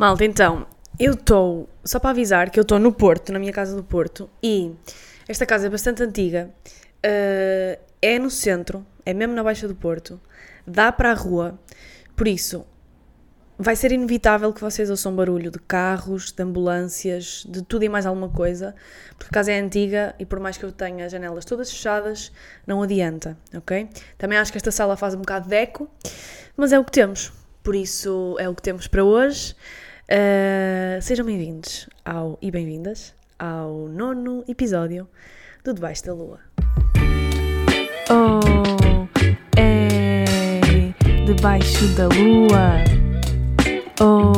Malta, então, eu estou, só para avisar que eu estou no Porto, na minha casa do Porto, e esta casa é bastante antiga, uh, é no centro, é mesmo na Baixa do Porto, dá para a rua, por isso vai ser inevitável que vocês ouçam barulho de carros, de ambulâncias, de tudo e mais alguma coisa, porque a casa é antiga e por mais que eu tenha as janelas todas fechadas, não adianta, ok? Também acho que esta sala faz um bocado de eco, mas é o que temos, por isso é o que temos para hoje. Uh, sejam bem-vindos ao e bem-vindas ao nono episódio do Debaixo da Lua. Oh, é debaixo da lua. Oh,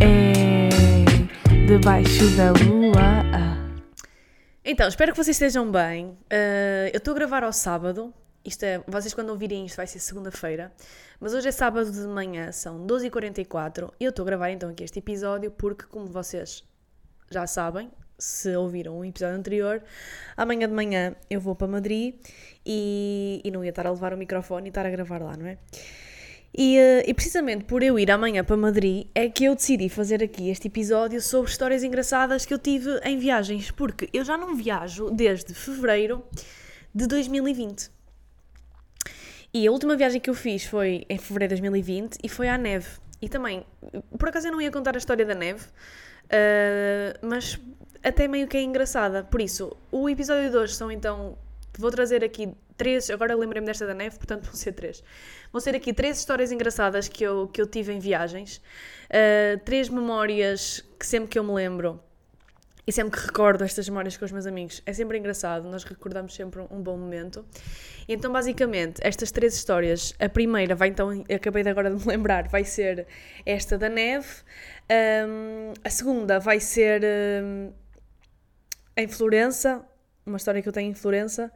é debaixo da lua. Então, espero que vocês estejam bem. Uh, eu estou a gravar ao sábado. Isto é, vocês quando ouvirem isto vai ser segunda-feira. Mas hoje é sábado de manhã, são 12h44 e eu estou a gravar então aqui este episódio porque, como vocês já sabem, se ouviram o episódio anterior, amanhã de manhã eu vou para Madrid e, e não ia estar a levar o microfone e estar a gravar lá, não é? E, eh, e, precisamente por eu ir amanhã para Madrid é que eu decidi fazer aqui este episódio sobre histórias engraçadas que eu tive em viagens, porque eu já não viajo desde fevereiro de 2020. E a última viagem que eu fiz foi em fevereiro de 2020 e foi à neve. E também, por acaso eu não ia contar a história da neve, uh, mas até meio que é engraçada. Por isso, o episódio de hoje são então. Vou trazer aqui três. Agora lembrei-me desta da neve, portanto vão ser três. Vão ser aqui três histórias engraçadas que eu, que eu tive em viagens. Uh, três memórias que sempre que eu me lembro e sempre que recordo estas memórias com os meus amigos, é sempre engraçado, nós recordamos sempre um bom momento. Então, basicamente, estas três histórias, a primeira vai então, acabei de agora de me lembrar, vai ser esta da neve, um, a segunda vai ser um, em Florença, uma história que eu tenho em Florença,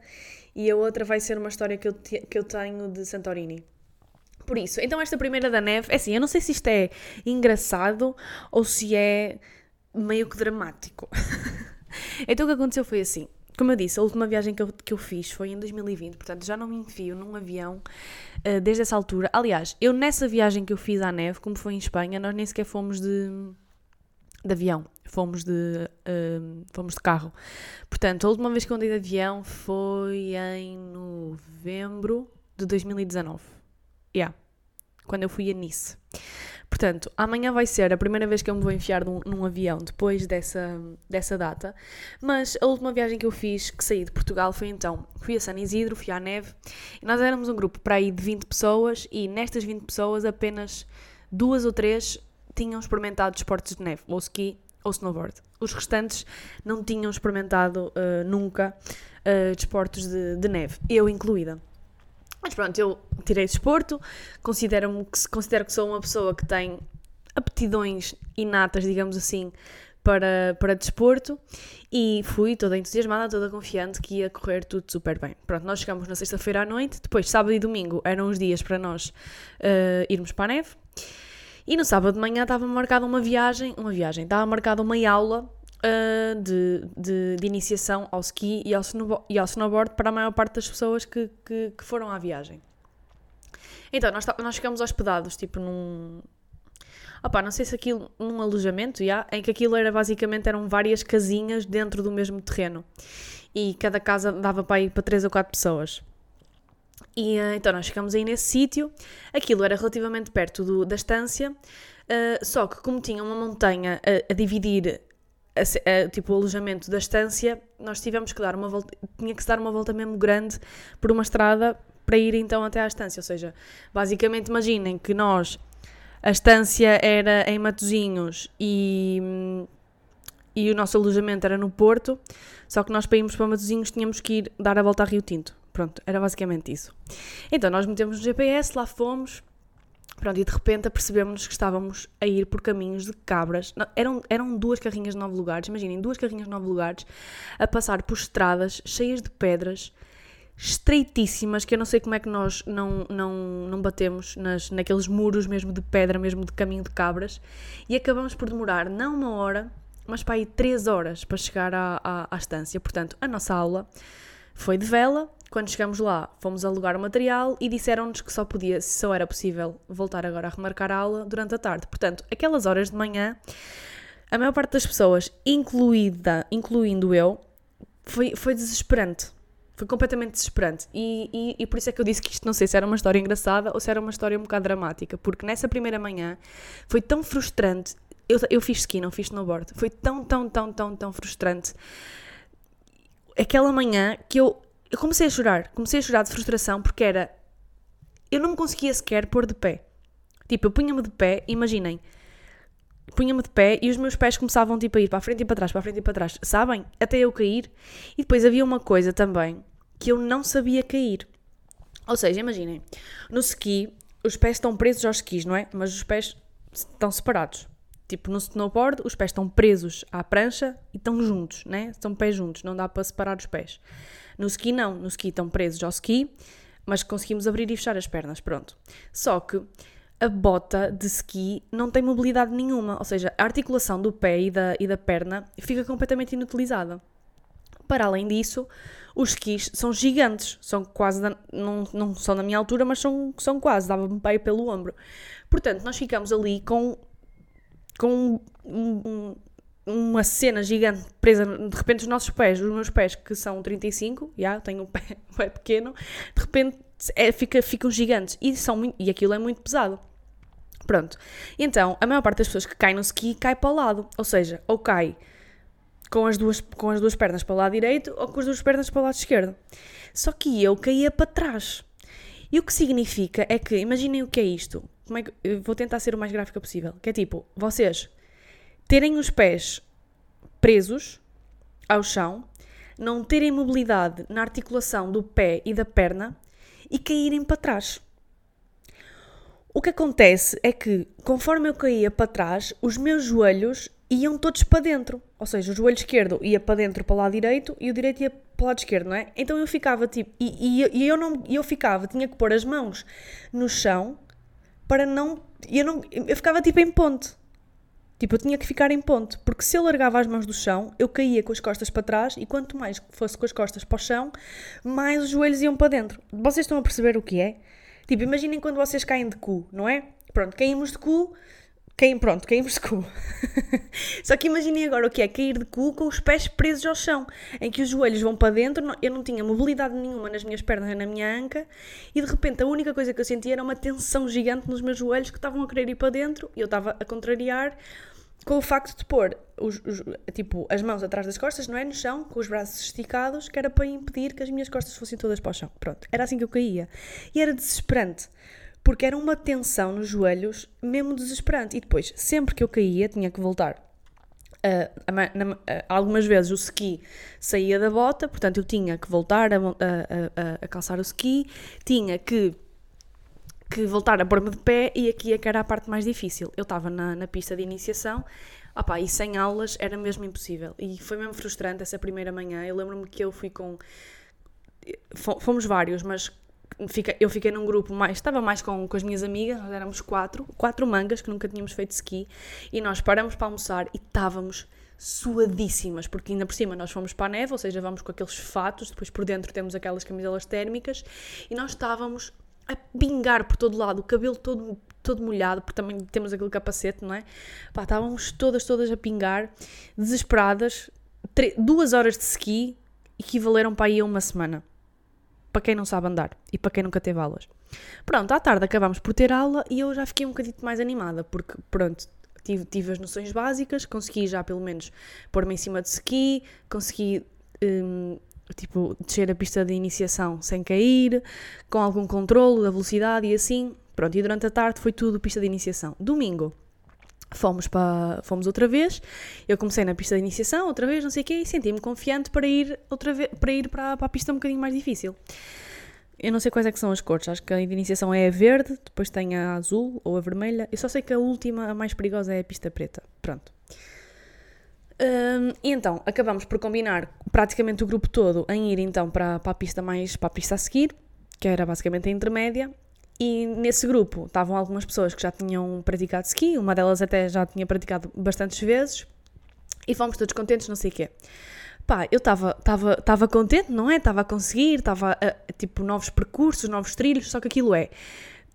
e a outra vai ser uma história que eu, te, que eu tenho de Santorini. Por isso, então esta primeira da neve, é assim, eu não sei se isto é engraçado ou se é meio que dramático. então o que aconteceu foi assim. Como eu disse, a última viagem que eu, que eu fiz foi em 2020, portanto já não me enfio num avião uh, desde essa altura. Aliás, eu nessa viagem que eu fiz à neve, como foi em Espanha, nós nem sequer fomos de, de avião, fomos de, uh, fomos de carro. Portanto, a última vez que eu andei de avião foi em novembro de 2019. Yeah, quando eu fui a Nice. Portanto, amanhã vai ser a primeira vez que eu me vou enfiar num, num, avião depois dessa, dessa data. Mas a última viagem que eu fiz, que saí de Portugal, foi então: fui a San Isidro, fui à neve. E nós éramos um grupo para aí de 20 pessoas, e nestas 20 pessoas, apenas duas ou três tinham experimentado esportes de neve, ou ski ou snowboard. Os restantes não tinham experimentado uh, nunca uh, desportos de, de neve, eu incluída. Mas pronto, eu tirei desporto, considero, que, considero que sou uma pessoa que tem aptidões inatas, digamos assim, para, para desporto e fui toda entusiasmada, toda confiante que ia correr tudo super bem. Pronto, nós chegamos na sexta-feira à noite, depois sábado e domingo eram os dias para nós uh, irmos para a neve. E no sábado de manhã estava marcada uma viagem, uma viagem, estava marcada uma aula uh, de, de, de, iniciação ao ski e ao, snowboard, e ao snowboard para a maior parte das pessoas que, que, que foram à viagem. Então, nós, nós ficamos hospedados, tipo, num... Não sei se aquilo, num alojamento, já, em que aquilo era basicamente, eram várias casinhas dentro do mesmo terreno. E cada casa dava para ir para três ou quatro pessoas. E uh, então nós ficamos aí nesse sítio. Aquilo era relativamente perto do, da estância, uh, só que como tinha uma montanha a, a dividir a, a, tipo, o alojamento da estância, nós tivemos que dar uma volta, tinha que se dar uma volta mesmo grande por uma estrada para ir então até à estância. Ou seja, basicamente imaginem que nós, a estância era em Matozinhos e, e o nosso alojamento era no Porto, só que nós para irmos para Matozinhos tínhamos que ir dar a volta a Rio Tinto. Pronto, era basicamente isso. Então nós metemos no GPS, lá fomos, Pronto, e de repente apercebemos que estávamos a ir por caminhos de cabras. Não, eram, eram duas carrinhas de nove lugares, imaginem, duas carrinhas de nove lugares a passar por estradas cheias de pedras, estreitíssimas, que eu não sei como é que nós não, não, não batemos nas, naqueles muros mesmo de pedra, mesmo de caminho de cabras, e acabamos por demorar não uma hora, mas para aí três horas para chegar à, à, à estância. Portanto, a nossa aula foi de vela. Quando chegamos lá, fomos alugar o material e disseram-nos que só podia, só era possível voltar agora a remarcar a aula durante a tarde. Portanto, aquelas horas de manhã, a maior parte das pessoas, incluída, incluindo eu, foi, foi desesperante. Foi completamente desesperante. E, e, e, por isso é que eu disse que isto não sei se era uma história engraçada ou se era uma história um bocado dramática. Porque nessa primeira manhã foi tão frustrante. Eu, eu fiz ski, não fiz snowboard. Foi tão, tão, tão, tão, tão frustrante. Aquela manhã que eu, eu comecei a chorar. Comecei a chorar de frustração porque era. Eu não me conseguia sequer pôr de pé. Tipo, eu punha-me de pé, imaginem punha-me de pé e os meus pés começavam tipo a ir para a frente e para trás, para a frente e para trás, sabem? Até eu cair. E depois havia uma coisa também que eu não sabia cair. Ou seja, imaginem, no ski os pés estão presos aos skis, não é? Mas os pés estão separados. Tipo, no snowboard, os pés estão presos à prancha e estão juntos, né? Estão pés juntos, não dá para separar os pés. No ski, não. No ski estão presos ao ski, mas conseguimos abrir e fechar as pernas, pronto. Só que a bota de ski não tem mobilidade nenhuma, ou seja, a articulação do pé e da, e da perna fica completamente inutilizada. Para além disso, os skis são gigantes, são quase, da, não, não são da minha altura, mas são, são quase, dava-me pé pelo ombro. Portanto, nós ficamos ali com, com um, um, uma cena gigante presa, de repente os nossos pés, os meus pés que são 35, já, yeah, tenho um pé, um pé pequeno, de repente é, fica, ficam gigantes e, são muito, e aquilo é muito pesado. Pronto. Então, a maior parte das pessoas que caem no ski cai para o lado. Ou seja, ou cai com as duas, com as duas pernas para o lado direito ou com as duas pernas para o lado esquerdo. Só que eu caía para trás. E o que significa é que, imaginem o que é isto. Como é que, eu vou tentar ser o mais gráfica possível. Que é tipo, vocês terem os pés presos ao chão, não terem mobilidade na articulação do pé e da perna e caírem para trás. O que acontece é que, conforme eu caía para trás, os meus joelhos iam todos para dentro. Ou seja, o joelho esquerdo ia para dentro para o lado direito e o direito ia para o lado esquerdo, não é? Então eu ficava tipo. E, e, e eu não eu ficava, tinha que pôr as mãos no chão para não. Eu, não, eu ficava tipo em ponte. Tipo, eu tinha que ficar em ponto, porque se eu largava as mãos do chão, eu caía com as costas para trás e quanto mais fosse com as costas para o chão, mais os joelhos iam para dentro. Vocês estão a perceber o que é? Tipo, imaginem quando vocês caem de cu, não é? Pronto, caímos de cu, caem, pronto, caímos de cu. Só que imaginem agora o que é cair de cu com os pés presos ao chão, em que os joelhos vão para dentro, eu não tinha mobilidade nenhuma nas minhas pernas na minha anca, e de repente a única coisa que eu sentia era uma tensão gigante nos meus joelhos que estavam a querer ir para dentro, e eu estava a contrariar com o facto de pôr os, os, tipo, as mãos atrás das costas, não é? No chão, com os braços esticados, que era para impedir que as minhas costas fossem todas para o chão. Pronto, era assim que eu caía. E era desesperante, porque era uma tensão nos joelhos, mesmo desesperante. E depois, sempre que eu caía, tinha que voltar. Uh, na, uh, algumas vezes o ski saía da bota, portanto eu tinha que voltar a, a, a calçar o ski, tinha que que voltar a pôr-me de pé e aqui é que era a parte mais difícil. Eu estava na, na pista de iniciação opa, e sem aulas era mesmo impossível. E foi mesmo frustrante essa primeira manhã. Eu lembro-me que eu fui com. Fomos vários, mas eu fiquei num grupo mais. Estava mais com, com as minhas amigas, nós éramos quatro, quatro mangas que nunca tínhamos feito ski e nós paramos para almoçar e estávamos suadíssimas, porque ainda por cima nós fomos para a neve, ou seja, vamos com aqueles fatos, depois por dentro temos aquelas camiselas térmicas e nós estávamos a pingar por todo lado, o cabelo todo, todo molhado, porque também temos aquele capacete, não é? Pá, estávamos todas, todas a pingar, desesperadas. duas horas de ski equivaleram para aí a uma semana. Para quem não sabe andar e para quem nunca teve aulas. Pronto, à tarde acabámos por ter aula e eu já fiquei um bocadinho mais animada, porque pronto, tive, tive as noções básicas, consegui já pelo menos pôr-me em cima de ski, consegui hum, tipo, descer a pista de iniciação sem cair, com algum controle da velocidade e assim. Pronto, e durante a tarde foi tudo pista de iniciação. Domingo, fomos, para, fomos outra vez, eu comecei na pista de iniciação, outra vez, não sei o quê, e senti-me confiante para ir, outra vez, para, ir para, para a pista um bocadinho mais difícil. Eu não sei quais é que são as cores, acho que a de iniciação é a verde, depois tem a azul ou a vermelha. Eu só sei que a última, a mais perigosa, é a pista preta. Pronto. Um, e então acabamos por combinar praticamente o grupo todo em ir então para, para a pista mais para a pista a seguir, que era basicamente a intermédia. E nesse grupo estavam algumas pessoas que já tinham praticado ski, uma delas até já tinha praticado bastantes vezes, e fomos todos contentes, não sei o quê. Pá, eu estava contente, não é? Estava a conseguir, estava tipo novos percursos, novos trilhos, só que aquilo é.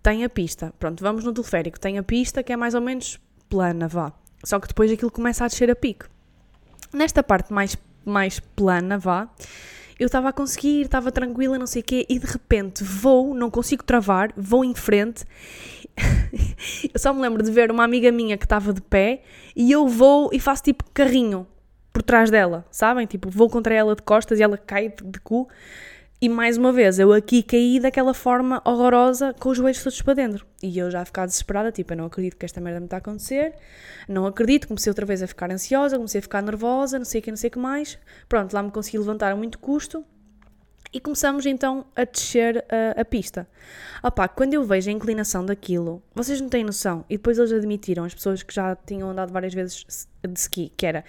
Tem a pista, pronto, vamos no teleférico, tem a pista que é mais ou menos plana, vá. Só que depois aquilo começa a descer a pico. Nesta parte mais, mais plana, vá, eu estava a conseguir, estava tranquila, não sei o quê, e de repente vou, não consigo travar, vou em frente. eu só me lembro de ver uma amiga minha que estava de pé e eu vou e faço tipo carrinho por trás dela, sabem? Tipo, vou contra ela de costas e ela cai de, de cu. E mais uma vez, eu aqui caí daquela forma horrorosa com os joelhos todos para dentro. E eu já ficar desesperada, tipo, eu não acredito que esta merda me está a acontecer, não acredito, comecei outra vez a ficar ansiosa, comecei a ficar nervosa, não sei o que, não sei o que mais. Pronto, lá me consegui levantar a muito custo e começamos então a descer a, a pista. Opá, quando eu vejo a inclinação daquilo, vocês não têm noção, e depois eles admitiram, as pessoas que já tinham andado várias vezes de ski, que era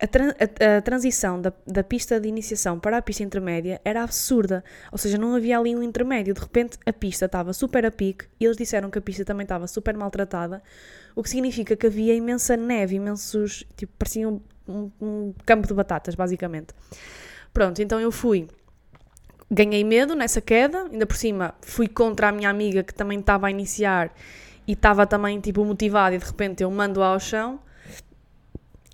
a, a, a, transição da, da pista de iniciação para a pista intermédia era absurda. Ou seja, não havia ali um intermédio. De repente a pista estava super a pique e eles disseram que a pista também estava super maltratada, o que significa que havia imensa neve, imensos. tipo, parecia um, um, um campo de batatas, basicamente. Pronto, então eu fui. Ganhei medo nessa queda, ainda por cima fui contra a minha amiga que também estava a iniciar e estava também tipo motivada e de repente eu mando-a ao chão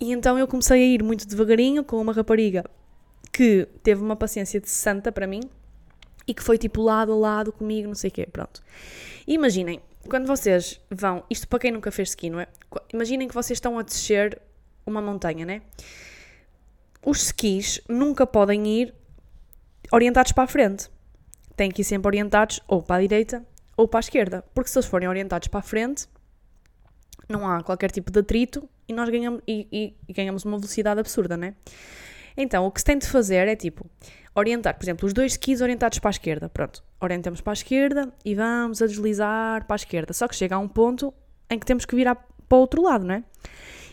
e então eu comecei a ir muito devagarinho com uma rapariga que teve uma paciência de santa para mim e que foi tipo lado a lado comigo, não sei o quê, pronto. Imaginem, quando vocês vão, isto para quem nunca fez ski, não é? Imaginem que vocês estão a descer uma montanha, né? Os skis nunca podem ir orientados para a frente. Têm que ir sempre orientados ou para a direita ou para a esquerda, porque se eles forem orientados para a frente, não há qualquer tipo de atrito e nós ganhamos, e, e, e ganhamos uma velocidade absurda, né? Então, o que se tem de fazer é tipo orientar, por exemplo, os dois skis orientados para a esquerda. Pronto, orientamos para a esquerda e vamos a deslizar para a esquerda. Só que chega a um ponto em que temos que virar para o outro lado, não é?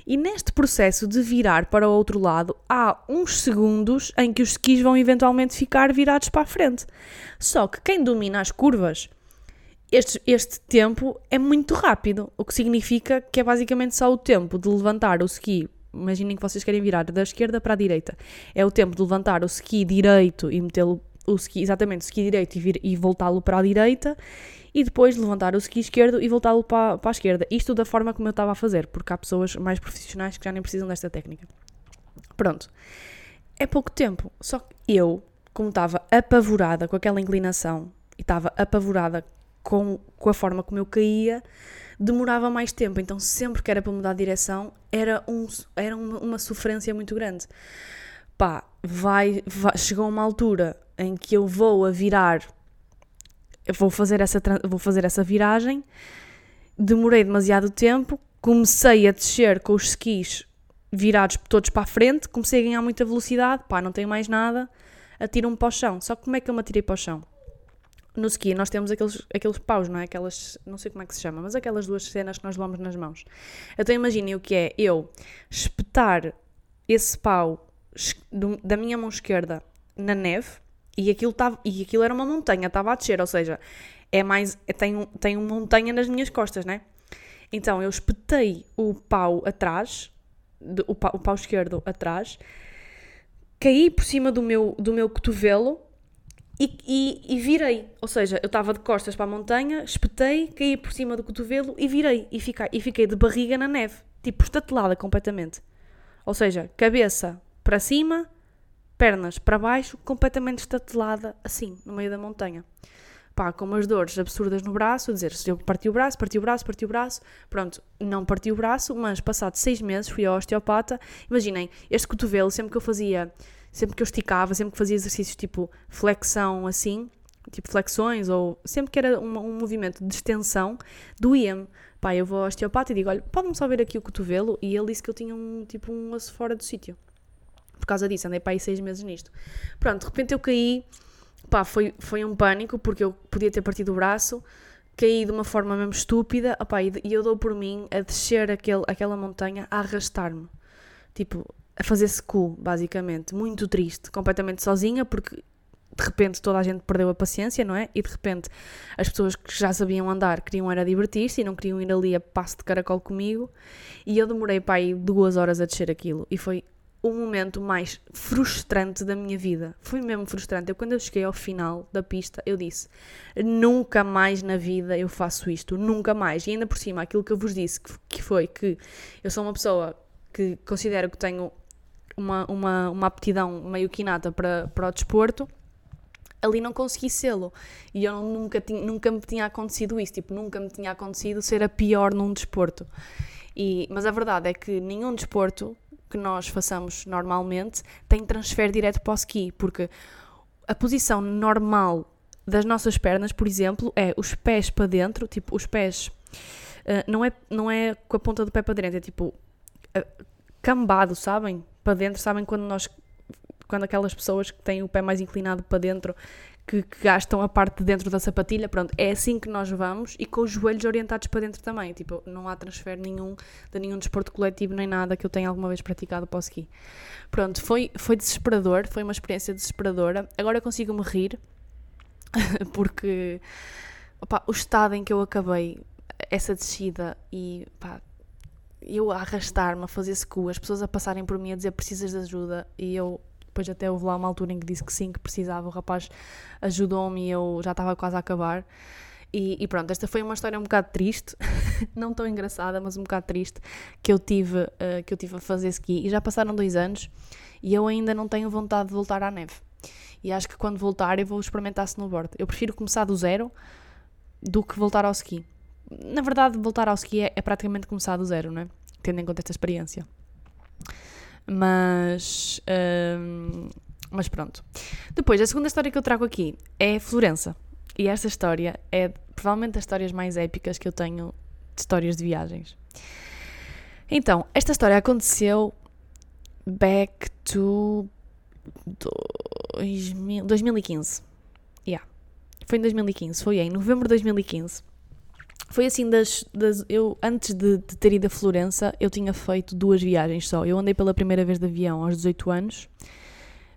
E neste processo de virar para o outro lado, há uns segundos em que os skis vão eventualmente ficar virados para a frente. Só que quem domina as curvas este, este tempo é muito rápido, o que significa que é basicamente só o tempo de levantar o ski. Imaginem que vocês querem virar da esquerda para a direita. É o tempo de levantar o ski direito e metê-lo o ski, exatamente, o ski direito e, e voltá-lo para a direita e depois levantar o ski esquerdo e voltá-lo para, para a esquerda. Isto da forma como eu estava a fazer, porque há pessoas mais profissionais que já nem precisam desta técnica. Pronto. É pouco tempo. Só que eu, como estava apavorada com aquela inclinação e estava apavorada com, com a forma como eu caía, demorava mais tempo. Então, sempre que era para mudar de direção, era, um, era uma, uma sofrência muito grande. Pá, vai, vai, chegou uma altura em que eu vou a virar, vou fazer essa, vou fazer essa viragem, demorei demasiado tempo, comecei a descer com os skis virados todos para a frente, comecei a ganhar muita velocidade, pá, não tenho mais nada, atiro-me para o chão. Só que como é que eu me atirei para o chão? No ski nós temos aqueles, aqueles paus, não é? Aquelas, não sei como é que se chama, mas aquelas duas cenas que nós levamos nas mãos. Então imaginem o que é eu espetar esse pau da minha mão esquerda na neve e aquilo, tava, e aquilo era uma montanha, estava a descer, ou seja, é mais, é, tem, tem uma montanha nas minhas costas, né? Então eu espetei o pau atrás, o, pau, o pau esquerdo atrás, caí por cima do meu, do meu cotovelo e, e, e, virei. Ou seja, eu estava de costas para a montanha, espetei, caí por cima do cotovelo e virei. E fiquei, e fiquei de barriga na neve, tipo estatelada completamente. Ou seja, cabeça para cima, pernas para baixo, completamente estatelada, assim, no meio da montanha. Pá, com umas dores absurdas no braço, dizer, se eu parti o braço, parti o braço, parti o braço, pronto, não parti o braço, mas passado seis meses fui ao osteopata. Imaginem, este cotovelo, sempre que eu fazia sempre que eu esticava, sempre que fazia exercícios tipo flexão assim, tipo flexões, ou sempre que era um, um movimento de extensão, doía-me. Pá, eu vou ao osteopata e digo, olha, pode-me só ver aqui o cotovelo? E ele disse que eu tinha um, tipo, um osso fora do sítio. Por causa disso, andei para aí seis meses nisto. Pronto, de repente eu caí, pá, foi, foi um pânico, porque eu podia ter partido o braço, caí de uma forma mesmo estúpida, opá, e eu dou por mim a descer aquele, aquela montanha, a arrastar-me. Tipo, a fazer-se cool, basicamente. Muito triste, completamente sozinha, porque de repente toda a gente perdeu a paciência, não é? E de repente as pessoas que já sabiam andar queriam era divertir-se e não queriam ir ali a passo de caracol comigo. E eu demorei para aí duas horas a descer aquilo. E foi o momento mais frustrante da minha vida. Foi mesmo frustrante. Eu, quando eu cheguei ao final da pista, eu disse: nunca mais na vida eu faço isto, nunca mais. E ainda por cima, aquilo que eu vos disse, que foi que eu sou uma pessoa que considero que tenho uma, uma, uma aptidão meio que inata para, para o desporto. Ali não consegui sê-lo. E eu nunca, tinha, nunca me tinha acontecido isso. Tipo, nunca me tinha acontecido ser a pior num desporto. E, mas a verdade é que nenhum desporto que nós façamos normalmente tem transfer direto para o ski, porque a posição normal das nossas pernas, por exemplo, é os pés para dentro, tipo, os pés uh, não, é, não é com a ponta do pé para dentro, é tipo uh, cambado, sabem? Para dentro, sabem quando nós quando aquelas pessoas que têm o pé mais inclinado para dentro que, que, gastam a parte de dentro da sapatilha, pronto, é assim que nós vamos e com os joelhos orientados para dentro também. Tipo, não há transfer nenhum de nenhum desporto coletivo nem nada que eu tenha alguma vez praticado para o ski. Pronto, foi, foi desesperador, foi uma experiência desesperadora. Agora consigo me rir porque opa, o estado em que eu acabei essa descida e pá, eu a arrastar-me, a fazer secu, as pessoas a passarem por mim a dizer precisas de ajuda e eu depois até houve lá uma altura em que disse que sim, que precisava. O rapaz ajudou-me e eu já estava quase a acabar. E, e, pronto, esta foi uma história um bocado triste, não tão engraçada, mas um bocado triste, que eu tive, uh, que eu tive a fazer ski. E já passaram dois anos e eu ainda não tenho vontade de voltar à neve. E acho que quando voltar eu vou experimentar snowboard. Eu prefiro começar do zero do que voltar ao ski. Na verdade, voltar ao ski é, é praticamente começar do zero, não é? Tendo em conta esta experiência. Mas. Um, mas pronto. Depois, a segunda história que eu trago aqui é Florença. E esta história é provavelmente das histórias mais épicas que eu tenho de histórias de viagens. Então, esta história aconteceu back to 2000, 2015. Yeah. Foi em 2015, foi em novembro de 2015. Foi assim das, das eu antes de, de, ter ido a Florença, eu tinha feito duas viagens só. Eu andei pela primeira vez de avião aos 18 anos,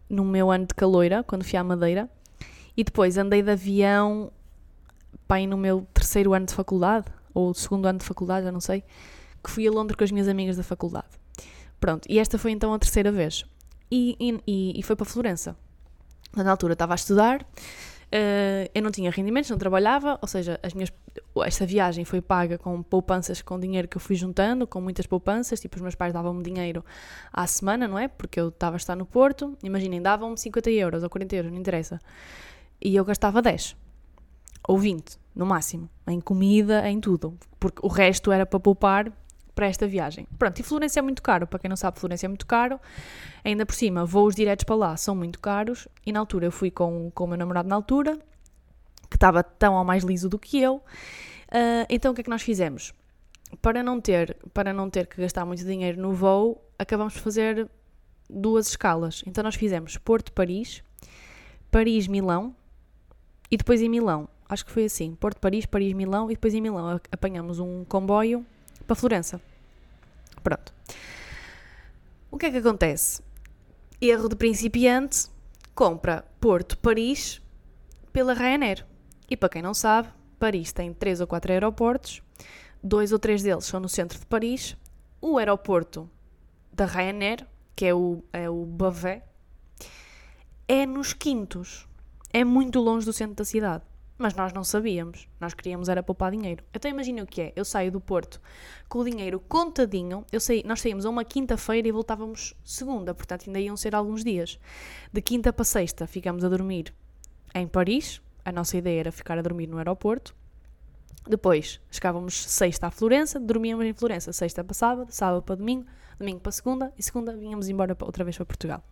no meu ano de caloira, quando fui à Madeira, e depois andei de avião pai no meu terceiro ano de faculdade, ou segundo ano de faculdade, já não sei, que fui a Londres com as minhas amigas da faculdade. Pronto, e esta foi então a terceira vez. E, e, e foi para Florença. Na altura estava a estudar, Uh, eu não tinha rendimentos, não trabalhava, ou seja, as minhas, esta viagem foi paga com poupanças, com dinheiro que eu fui juntando, com muitas poupanças, tipo os meus pais davam-me dinheiro à semana, não é? Porque eu estava a estar no Porto, imaginem, davam-me 50 euros ou 40 euros, não interessa, e eu gastava 10 ou 20, no máximo, em comida, em tudo, porque o resto era para poupar para esta viagem. Pronto, e Florença é muito caro, para quem não sabe, Florença é muito caro. Ainda por cima, voos diretos para lá são muito caros. E na altura eu fui com, com o meu namorado na altura, que estava tão ou mais liso do que eu. Uh, então o que é que nós fizemos? Para não ter, para não ter que gastar muito dinheiro no voo, acabamos por fazer duas escalas. Então nós fizemos Porto-Paris, Paris-Milão e depois em Milão. Acho que foi assim, Porto-Paris, Paris-Milão e depois em Milão apanhamos um comboio para Florença. Pronto. O que é que acontece? Erro de principiante, compra Porto-Paris pela Ryanair. E para quem não sabe, Paris tem três ou quatro aeroportos, dois ou três deles são no centro de Paris. O aeroporto da Ryanair, que é o, é o Bavé, é nos quintos. É muito longe do centro da cidade. Mas nós não sabíamos. Nós queríamos era poupar dinheiro. Então imagina o que é. Eu saio do Porto com o dinheiro contadinho. Eu saí, nós saímos a uma quinta-feira e voltávamos segunda. Portanto, ainda iam ser alguns dias. De quinta para sexta ficamos a dormir em Paris. A nossa ideia era ficar a dormir no aeroporto. Depois chegávamos sexta a Florença, dormíamos em Florença, sexta para sábado, sábado para domingo, domingo para segunda e segunda vínhamos embora outra vez para Portugal.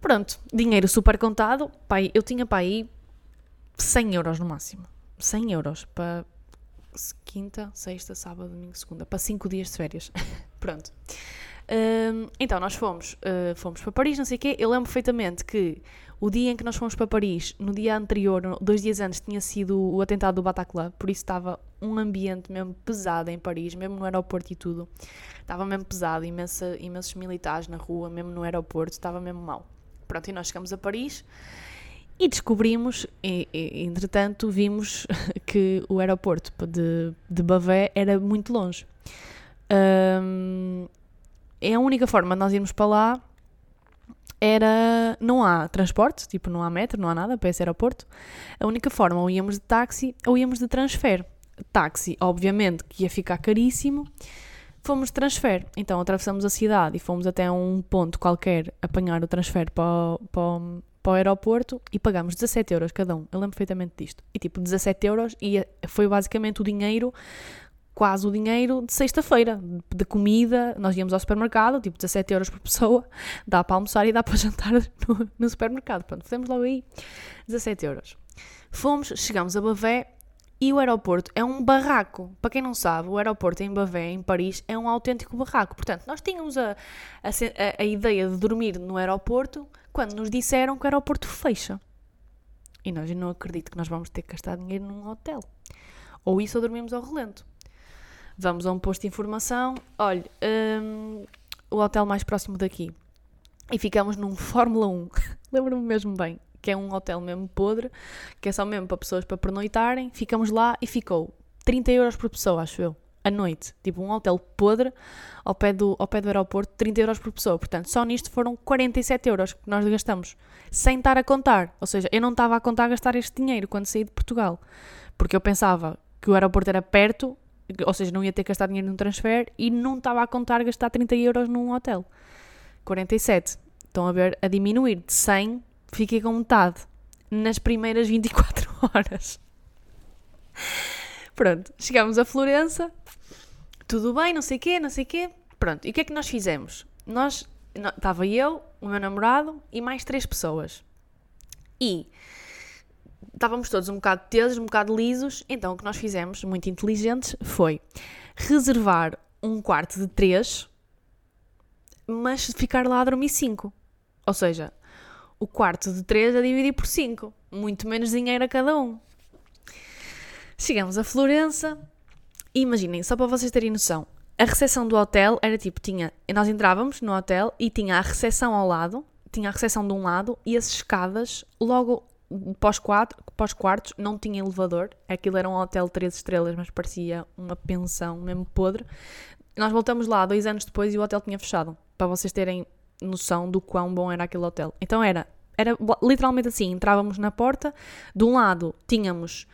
Pronto, dinheiro super contado. Pai, eu tinha para aí 100 euros no máximo. 100 euros para quinta, sexta, sábado, domingo, segunda, para 5 dias de férias. Pronto. Um, então, nós fomos, uh, fomos para Paris, não sei o quê. Eu lembro perfeitamente que o dia em que nós fomos para Paris, no dia anterior, dois dias antes, tinha sido o atentado do Bataclan, por isso estava um ambiente mesmo pesado em Paris, mesmo no aeroporto e tudo. Estava mesmo pesado, imensa, imensos militares na rua, mesmo no aeroporto, estava mesmo mal. Pronto, e nós chegamos a Paris. E descobrimos, e, e, entretanto, vimos que o aeroporto de, de Bavé era muito longe. Um, é a única forma de nós irmos para lá era. Não há transporte, tipo, não há metro, não há nada para esse aeroporto. A única forma, ou íamos de táxi ou íamos de transfer. Táxi, obviamente, que ia ficar caríssimo. Fomos de transfer. Então atravessamos a cidade e fomos até um ponto qualquer apanhar o transfer para, para, para o aeroporto e pagámos 17 euros cada um. Eu lembro perfeitamente disto. E tipo, 17 euros e foi basicamente o dinheiro quase o dinheiro de sexta-feira, de comida. Nós íamos ao supermercado, tipo 17 euros por pessoa, dá para almoçar e dá para jantar no, no supermercado. Pronto, fizemos logo aí 17 euros. Fomos, chegamos a Bavé e o aeroporto é um barraco. Para quem não sabe, o aeroporto em Bavé, em Paris, é um autêntico barraco. Portanto, nós tínhamos a, a, a ideia de dormir no aeroporto quando nos disseram que o aeroporto fecha. E nós, eu não acredito que nós vamos ter que gastar dinheiro num hotel. Ou isso ou dormimos ao relento. Vamos a um posto de informação. Olha, hum, o hotel mais próximo daqui. E ficamos num Fórmula 1. Lembro-me mesmo bem. Que é um hotel mesmo podre. Que é só mesmo para pessoas para pernoitarem. Ficamos lá e ficou 30 euros por pessoa, acho eu. A noite. Tipo um hotel podre ao pé do, ao pé do aeroporto. 30 euros por pessoa. Portanto, só nisto foram 47 euros que nós gastamos. Sem estar a contar. Ou seja, eu não estava a contar gastar este dinheiro quando saí de Portugal. Porque eu pensava que o aeroporto era perto ou seja, não ia ter que gastar dinheiro num transfer e não estava a contar gastar 30 euros num hotel. 47. Estão a ver a diminuir de 100, fiquei com metade nas primeiras 24 horas. Pronto, chegámos a Florença, tudo bem, não sei o quê, não sei o quê. Pronto, e o que é que nós fizemos? Nós, estava eu, o meu namorado e mais três pessoas. E estávamos todos um bocado tesos, um bocado lisos, então o que nós fizemos, muito inteligentes, foi reservar um quarto de três, mas ficar lá a dormir cinco. Ou seja, o quarto de três a dividir por cinco. Muito menos dinheiro a cada um. Chegamos a Florença imaginem, só para vocês terem noção, a recepção do hotel era tipo, tinha, nós entrávamos no hotel e tinha a recepção ao lado, tinha a recepção de um lado e as escadas logo os, quatro, os quartos, não tinha elevador, aquilo era um hotel 3 estrelas, mas parecia uma pensão mesmo podre. Nós voltamos lá dois anos depois e o hotel tinha fechado, para vocês terem noção do quão bom era aquele hotel. Então era, era literalmente assim, entrávamos na porta, de um lado tínhamos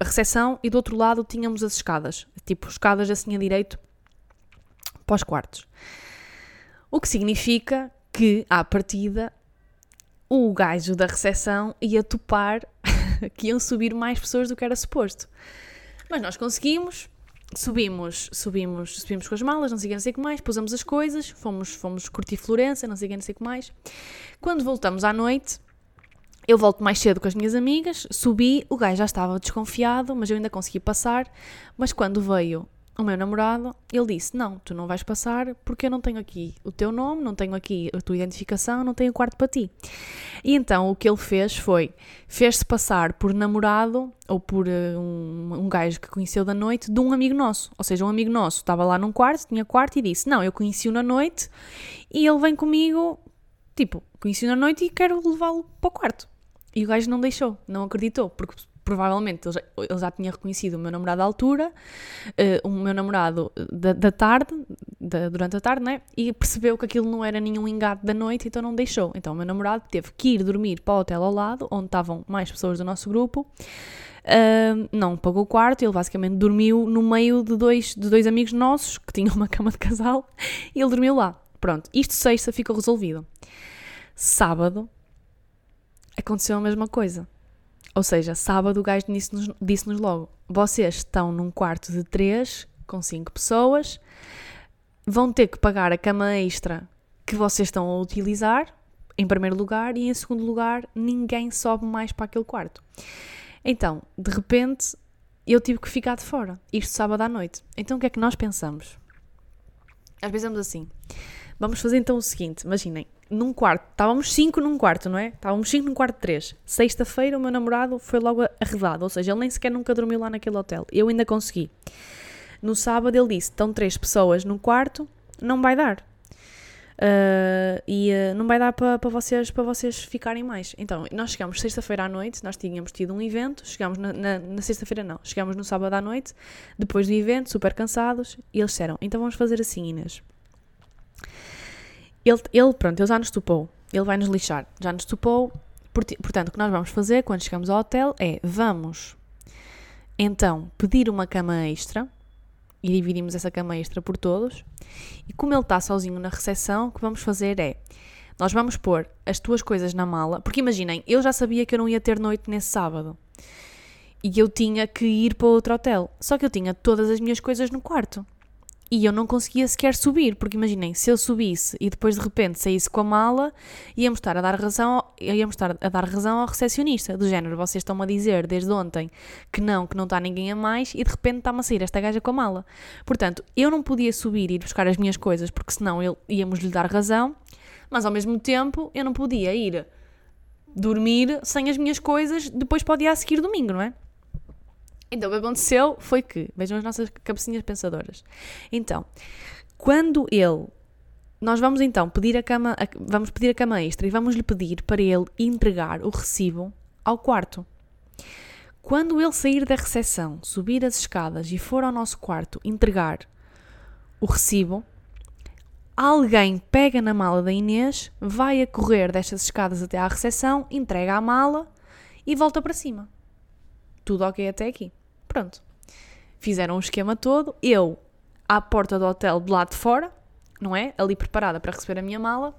a recepção e do outro lado tínhamos as escadas, tipo escadas assim a direito para os quartos. O que significa que, à partida, o gajo da recepção ia topar que iam subir mais pessoas do que era suposto. Mas nós conseguimos, subimos, subimos, subimos com as malas, não sei o não sei o que mais, pusemos as coisas, fomos, fomos curtir Florença, não sei o que, não sei o que mais. Quando voltamos à noite, eu volto mais cedo com as minhas amigas, subi, o gajo já estava desconfiado, mas eu ainda consegui passar. Mas quando veio o meu namorado, ele disse: Não, tu não vais passar porque eu não tenho aqui o teu nome, não tenho aqui a tua identificação, não tenho quarto para ti. E então o que ele fez foi: fez-se passar por namorado ou por eh, um, um gajo que conheceu da noite de um amigo nosso. Ou seja, um amigo nosso estava lá num quarto, tinha quarto e disse: Não, eu conheci-o na noite e ele vem comigo, tipo, conheci-o na noite e quero levá-lo para o quarto. E o gajo não deixou, não acreditou, porque provavelmente ele já, ele já tinha reconhecido o meu namorado à altura, eh, o meu namorado da, da tarde, da- durante a tarde, né? E percebeu que aquilo não era nenhum engate da noite, então não deixou. Então o meu namorado teve que ir dormir para o hotel ao lado, onde estavam mais pessoas do nosso grupo. Ah, não pagou o quarto, ele basicamente dormiu no meio de dois, de dois amigos nossos que tinham uma cama de casal e ele dormiu lá. Pronto, isto sexta ficou resolvido. Sábado aconteceu a mesma coisa. Ou seja, sábado o gajo disse-nos disse-nos logo: vocês estão num quarto de três com cinco pessoas, vão ter que pagar a cama extra que vocês estão a utilizar, em primeiro lugar, e em segundo lugar, ninguém sobe mais para aquele quarto. Então, de repente, eu tive que ficar de fora, isto sábado à noite. Então, o que é que nós pensamos? Nós pensamos assim: vamos fazer então o seguinte: imaginem, num quarto, estávamos cinco num quarto, não é? Estávamos cinco num quarto de três. Sexta-feira, o meu namorado foi logo arredado, ou seja, ele nem sequer nunca dormiu lá naquele hotel. Eu ainda consegui. No sábado, ele disse: estão três pessoas num quarto, não vai dar. Ah, e ah, não vai dar para para vocês, para vocês ficarem mais. Então, nós chegamos sexta-feira à noite, nós tínhamos tido um evento, chegámos na, na- na sexta-feira não, chegámos no sábado à noite, depois do evento, super cansados, e eles disseram, então vamos fazer assim Inês, Ele, ele, pronto, ele já nos topou. Ele vai nos lixar. Já nos topou. Portanto, o que nós vamos fazer quando chegamos ao hotel é vamos então pedir uma cama extra e dividimos essa cama extra por todos. E como ele está sozinho na recepção, o que vamos fazer é nós vamos pôr as tuas coisas na mala, porque imaginem, eu já sabia que eu não ia ter noite nesse sábado e eu tinha que ir para outro hotel. Só que eu tinha todas as minhas coisas no quarto. E eu não conseguia sequer subir, porque imaginem, se eu subisse e depois de repente saísse com a mala, íamos estar a dar razão, íamos estar a dar razão ao recepcionista, do género, vocês estão-me a dizer desde ontem que não, que não está ninguém a mais, e de repente está-me a sair esta gaja com a mala. Portanto, eu não podia subir e ir buscar as minhas coisas, porque senão ele, íamos lhe dar razão, mas ao mesmo tempo eu não podia ir dormir sem as minhas coisas depois para o dia a seguir domingo, não é? Então, o que aconteceu foi que, vejam as nossas cabecinhas pensadoras. Então, quando ele, nós vamos então pedir a cama, vamos pedir a cama extra e vamos lhe pedir para ele entregar o recibo ao quarto. Quando ele sair da recepção, subir as escadas e for ao nosso quarto entregar o recibo, alguém pega na mala da Inês, vai a correr destas escadas até à recepção, entrega a mala e volta para cima. Tudo ok até aqui. Pronto. Fizeram o esquema todo. Eu, à porta do hotel, do lado de fora, não é? Ali preparada para receber a minha mala.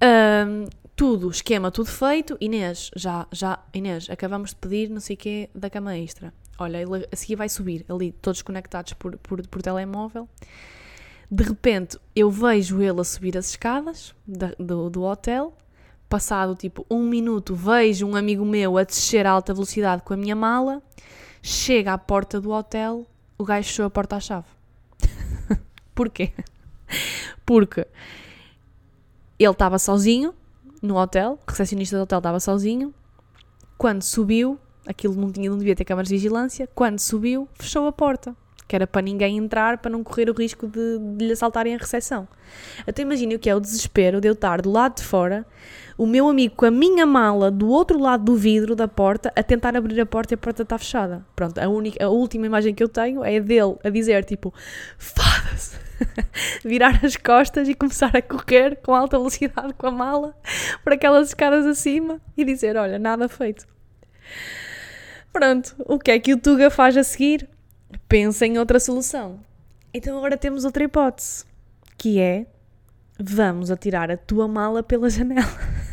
Ahm, tudo, esquema tudo feito. Inês, já, já, Inês, acabamos de pedir não sei o quê da cama extra. Olha, ele a seguir vai subir ali, todos conectados por, por, por telemóvel. De repente, eu vejo ele a subir as escadas da- do, do hotel. Passado tipo um minuto, vejo um amigo meu a descer a alta velocidade com a minha mala. Chega à porta do hotel, o gajo fechou a porta à chave. Porquê? Porque ele estava sozinho no hotel, o recepcionista do hotel estava sozinho. Quando subiu, aquilo não, tinha, não devia ter câmaras de vigilância. Quando subiu, fechou a porta. Que era para ninguém entrar, para não correr o risco de, de lhe assaltarem a recepção. Então imagine o que é o desespero de eu estar do lado de fora, o meu amigo com a minha mala do outro lado do vidro da porta, a tentar abrir a porta e a porta está fechada. Pronto, a, única, a última imagem que eu tenho é dele a dizer tipo, foda-se, virar as costas e começar a correr com alta velocidade com a mala por aquelas escadas acima e dizer, olha, nada feito. Pronto, o que é que o Tuga faz a seguir? Pensa em outra solução. Então agora temos outra hipótese, que é vamos atirar a tua mala pela janela.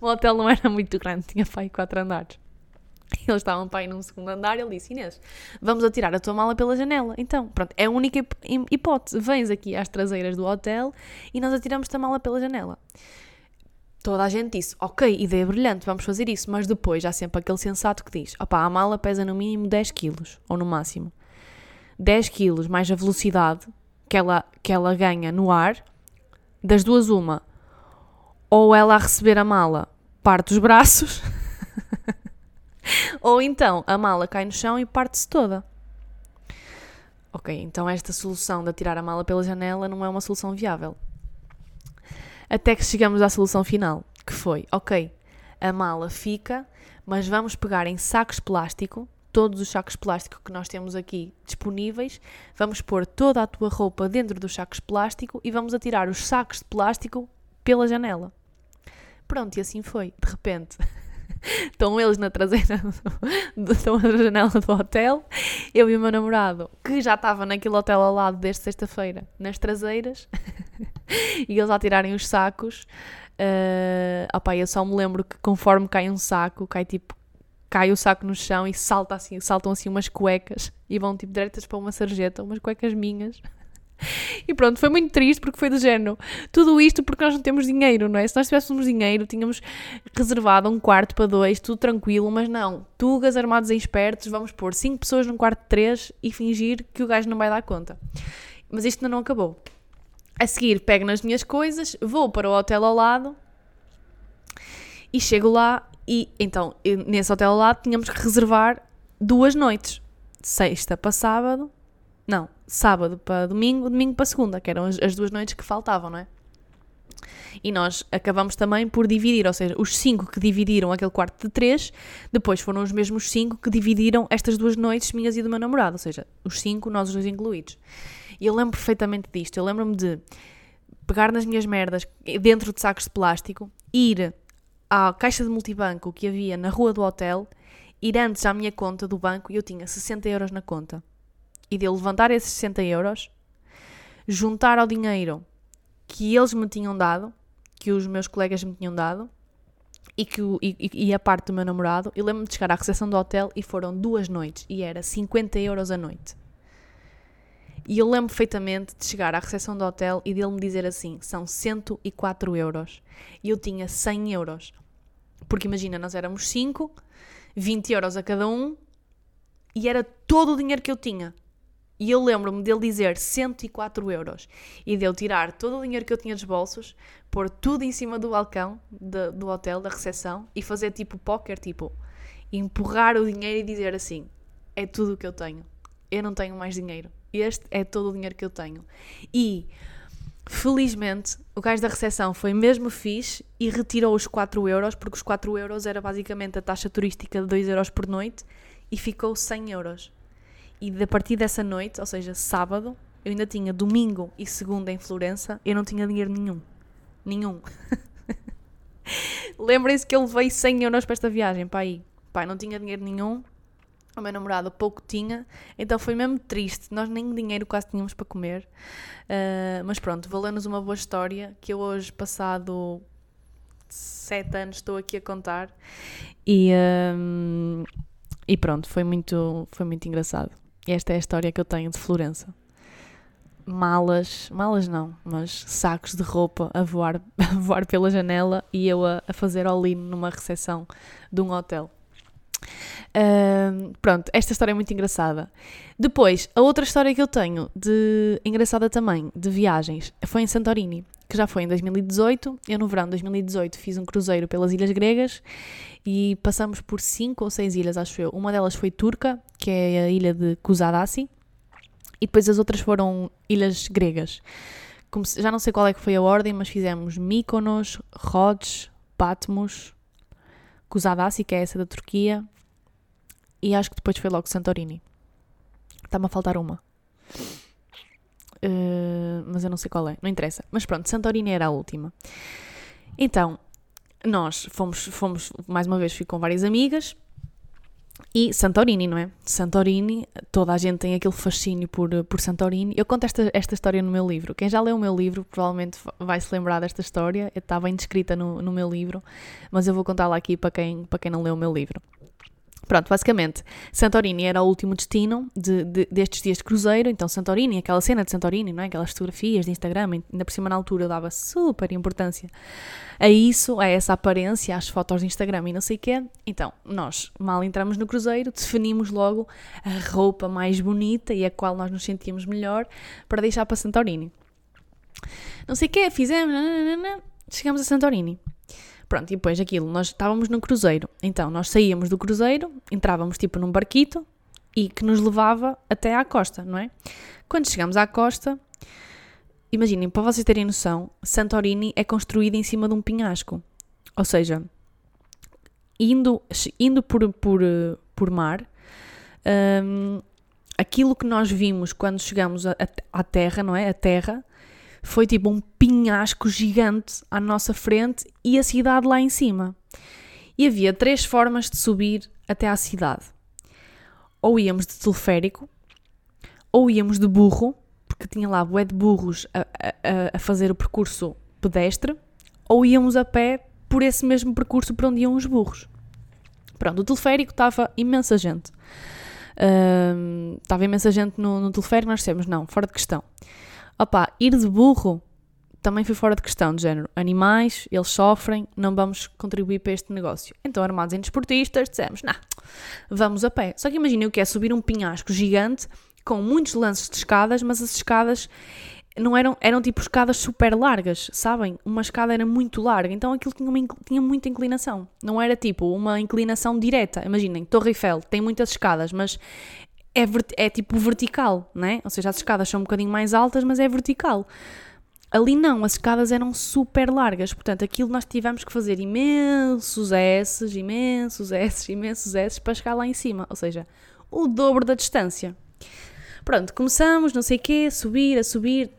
o hotel não era muito grande, tinha pai quatro andares. Eles estavam aí num segundo andar e ele disse: Inês, vamos atirar a tua mala pela janela. Então, pronto, é a única hip- hip- hipótese. Vens aqui às traseiras do hotel e nós atiramos-te a mala pela janela. Toda a gente disse: Ok, ideia brilhante, vamos fazer isso. Mas depois há sempre aquele sensato que diz: opá, a mala pesa no mínimo 10 quilos, ou no máximo 10 quilos, mais a velocidade que ela, que ela ganha no ar, das duas, uma. Ou ela a receber a mala parte os braços, ou então a mala cai no chão e parte-se toda. Ok, então esta solução de atirar a mala pela janela não é uma solução viável. Até que chegamos à solução final, que foi, ok, a mala fica, mas vamos pegar em sacos de plástico, todos os sacos de plástico que nós temos aqui disponíveis, vamos pôr toda a tua roupa dentro dos sacos de plástico e vamos atirar os sacos de plástico pela janela. Pronto, e assim foi. De repente, estão eles na traseira, do, estão na janela do hotel, eu e o meu namorado, que já estava naquele hotel ao lado desde sexta-feira, nas traseiras, e eles a tirarem os sacos. Uh, opá, eu só me lembro que conforme cai um saco, cai tipo, cai o saco no chão e salta assim, saltam assim umas cuecas e vão tipo diretas para uma sarjeta, umas cuecas minhas. E pronto, foi muito triste porque foi do género. Tudo isto porque nós não temos dinheiro, não é? Se nós tivéssemos dinheiro, tínhamos reservado um quarto para dois, tudo tranquilo, mas não. Tugas armados em espertos, vamos pôr cinco pessoas num quarto de três e fingir que o gajo não vai dar conta. Mas isto ainda não acabou. A seguir, pego nas minhas coisas, vou para o hotel ao lado e chego lá e então nesse hotel ao lado tínhamos que reservar duas noites. Sexta para sábado, não, sábado para domingo, domingo para segunda, que eram as, as duas noites que faltavam, não é? E nós acabamos também por dividir, ou seja, os 5 que dividiram aquele quarto de 3, depois foram os mesmos 5 que dividiram estas duas noites minhas e do meu namorado, ou seja, os 5, nós os dois incluídos. E eu lembro perfeitamente disto. Eu lembro-me de pegar nas minhas merdas dentro de sacos de plástico, ir à caixa de multibanco que havia na rua do hotel, ir antes à minha conta do banco e eu tinha 60 euros na conta. E de eu levantar esses 60 euros, juntar ao dinheiro que eles me tinham dado, que os meus colegas me tinham dado, e, que, e, e a parte do meu namorado, e lembro-me de chegar à recepção do hotel e foram duas noites, e era 50 euros a noite. E eu lembro perfeitamente de chegar à recepção do hotel e dele me dizer assim: são 104 euros. E eu tinha 100 euros. Porque imagina, nós éramos 5, 20 euros a cada um, e era todo o dinheiro que eu tinha. E eu lembro-me dele dizer 104 euros e de eu tirar todo o dinheiro que eu tinha dos bolsos, pôr tudo em cima do balcão de, do hotel, da recepção e fazer tipo póquer, tipo empurrar o dinheiro e dizer assim: é tudo o que eu tenho. Eu não tenho mais dinheiro. Este é todo o dinheiro que eu tenho. E felizmente o gajo da recepção foi mesmo fixe e retirou os 4 euros, porque os 4 euros era basicamente a taxa turística de 2 euros por noite e ficou 100 euros. E a partir dessa noite, ou seja, sábado, eu ainda tinha domingo e segunda em Florença, eu não tinha dinheiro nenhum. Nenhum. Lembrem-se que eu levei 100 euros para esta viagem, aí. Pai, não tinha dinheiro nenhum. O meu namorado pouco tinha, então foi mesmo triste. Nós nem dinheiro quase tínhamos para comer. Uh, mas pronto, valeu-nos uma boa história que eu hoje, passado sete anos, estou aqui a contar. E, um, e pronto, foi muito, foi muito engraçado. Esta é a história que eu tenho de Florença. Malas, malas não, mas sacos de roupa a voar, a voar pela janela e eu a, a fazer all-in numa recepção de um hotel. Uh, pronto, esta história é muito engraçada. Depois, a outra história que eu tenho, de engraçada também, de viagens, foi em Santorini, que já foi em 2018. Eu, no verão de 2018, fiz um cruzeiro pelas Ilhas Gregas e passamos por cinco ou seis ilhas, acho eu. Uma delas foi Turca, que é a ilha de Kusadasi, e depois as outras foram ilhas gregas. Se, já não sei qual é que foi a ordem, mas fizemos Mykonos, Rhodes, Patmos, Kusadasi, que é essa da Turquia, e acho que depois foi logo Santorini. Está-me a faltar uma. Uh, mas eu não sei qual é, não interessa. Mas pronto, Santorini era a última. Então, nós fomos, fomos mais uma vez, fui com várias amigas e Santorini, não é? Santorini, toda a gente tem aquele fascínio por, por Santorini. Eu conto esta, esta história no meu livro. Quem já leu o meu livro provavelmente vai se lembrar desta história. Está bem descrita no, no meu livro, mas eu vou contá-la aqui para quem, para quem não leu o meu livro. Pronto, basicamente, Santorini era o último destino de, de, destes dias de cruzeiro. Então, Santorini, aquela cena de Santorini, não é? Aquelas fotografias de Instagram, ainda por cima na altura dava super importância a isso, a essa aparência, às fotos de Instagram e não sei o quê. Então, nós, mal entramos no cruzeiro, definimos logo a roupa mais bonita e a qual nós nos sentíamos melhor para deixar para Santorini. Não sei o quê, fizemos, chegamos a Santorini. Pronto, e depois aquilo, nós estávamos no cruzeiro. Então, nós saíamos do cruzeiro, entrávamos tipo num barquito e que nos levava até à costa, não é? Quando chegamos à costa, imaginem, para vocês terem noção, Santorini é construída em cima de um penhasco. Ou seja, indo, indo por, por, por mar, um, aquilo que nós vimos quando chegamos à terra, não é? A terra foi tipo um pinhasco gigante à nossa frente e a cidade lá em cima. E havia três formas de subir até à cidade. Ou íamos de teleférico, ou íamos de burro, porque tinha lá bué de burros a, a, a fazer o percurso pedestre, ou íamos a pé por esse mesmo percurso para onde iam os burros. Pronto, o teleférico estava imensa gente. Uh, estava imensa gente no, no teleférico, nós dissemos, não, fora de questão. Opa, ir de burro também foi fora de questão, de género. Animais, eles sofrem, não vamos contribuir para este negócio. Então, armados em desportistas, dissemos, não, vamos a pé. Só que imaginem o que é subir um pinhasco gigante com muitos lances de escadas, mas as escadas não eram, eram tipo escadas super largas, sabem? Uma escada era muito larga, então aquilo tinha, uma, tinha muita inclinação. Não era tipo uma inclinação direta. Imaginem, Torre Eiffel tem muitas escadas, mas é, é tipo vertical, né? Ou seja, as escadas são um bocadinho mais altas, mas é vertical. Ali não, as escadas eram super largas, portanto, aquilo nós tivemos que fazer imensos S's, imensos S's, imensos S's para chegar lá em cima, ou seja, o dobro da distância. Pronto, começamos, não sei o quê, subir, a subir.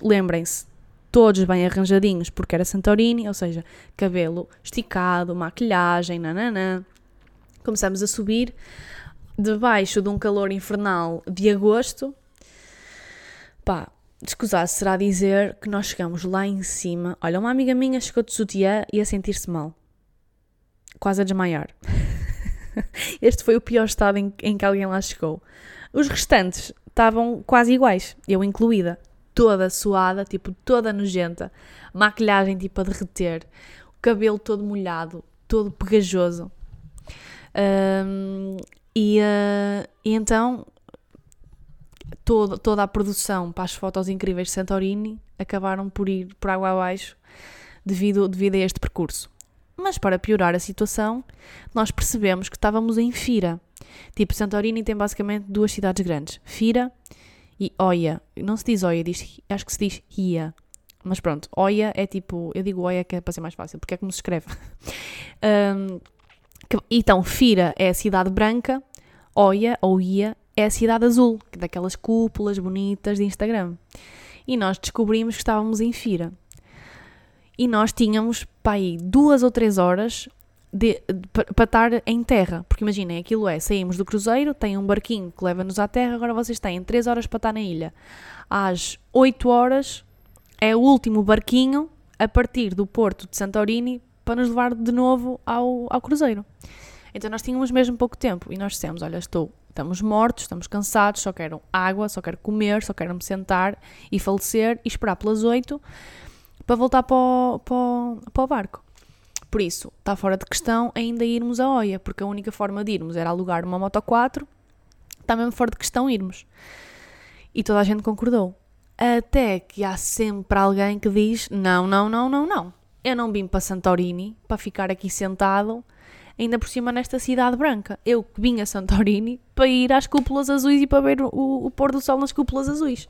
Lembrem-se, todos bem arranjadinhos, porque era Santorini, ou seja, cabelo esticado, maquilhagem, nananã. Começamos a subir, debaixo de um calor infernal de agosto. Pá, descusar será dizer que nós chegamos lá em cima. Olha, uma amiga minha chegou de sutiã e a sentir-se mal. Quase a desmaiar. Este foi o pior estado em, em que alguém lá chegou. Os restantes estavam quase iguais, eu incluída. Toda suada, tipo, toda nojenta. Maquilhagem, tipo, a derreter. O cabelo todo molhado, todo pegajoso. Ahm, e, ah, e então, toda, toda a produção para as fotos incríveis de Santorini acabaram por ir por água abaixo devido, devido a este percurso. Mas para piorar a situação, nós percebemos que estávamos em Fira. Tipo, Santorini tem basicamente duas cidades grandes: Fira e Oia. Não se diz Oia, diz, acho que se diz Ia. Mas pronto, Oia é tipo. Eu digo Oia que é para ser mais fácil, porque é como se escreve. Ahm, que- então, Fira é a cidade branca, Oia ou Ia é a cidade azul, é daquelas cúpulas bonitas de Instagram. E nós descobrimos que estávamos em Fira. E nós tínhamos, pá, aí, duas ou três horas para estar em terra. Porque imaginem, aquilo é, saímos do cruzeiro, tem um barquinho que leva-nos à terra, agora vocês têm três horas para estar na ilha. Às 8 horas é o último barquinho a partir do porto de Santorini para nos levar de novo ao, ao cruzeiro. Então nós tínhamos mesmo pouco tempo e nós dissemos, olha, estou, estamos mortos, estamos cansados, só quero água, só quero comer, só quero me sentar e falecer e esperar pelas 8 para voltar para o, para o- para o barco. Por isso, está fora de questão ainda irmos a Oia, porque a única forma de irmos era alugar uma Moto 4, está mesmo fora de questão irmos. E toda a gente concordou. Até que há sempre alguém que diz: não, não, não, não, não. Eu não vim para Santorini para ficar aqui sentado, ainda por cima nesta cidade branca. Eu vim a Santorini para ir às cúpulas azuis e para ver o, o pôr do sol nas cúpulas azuis.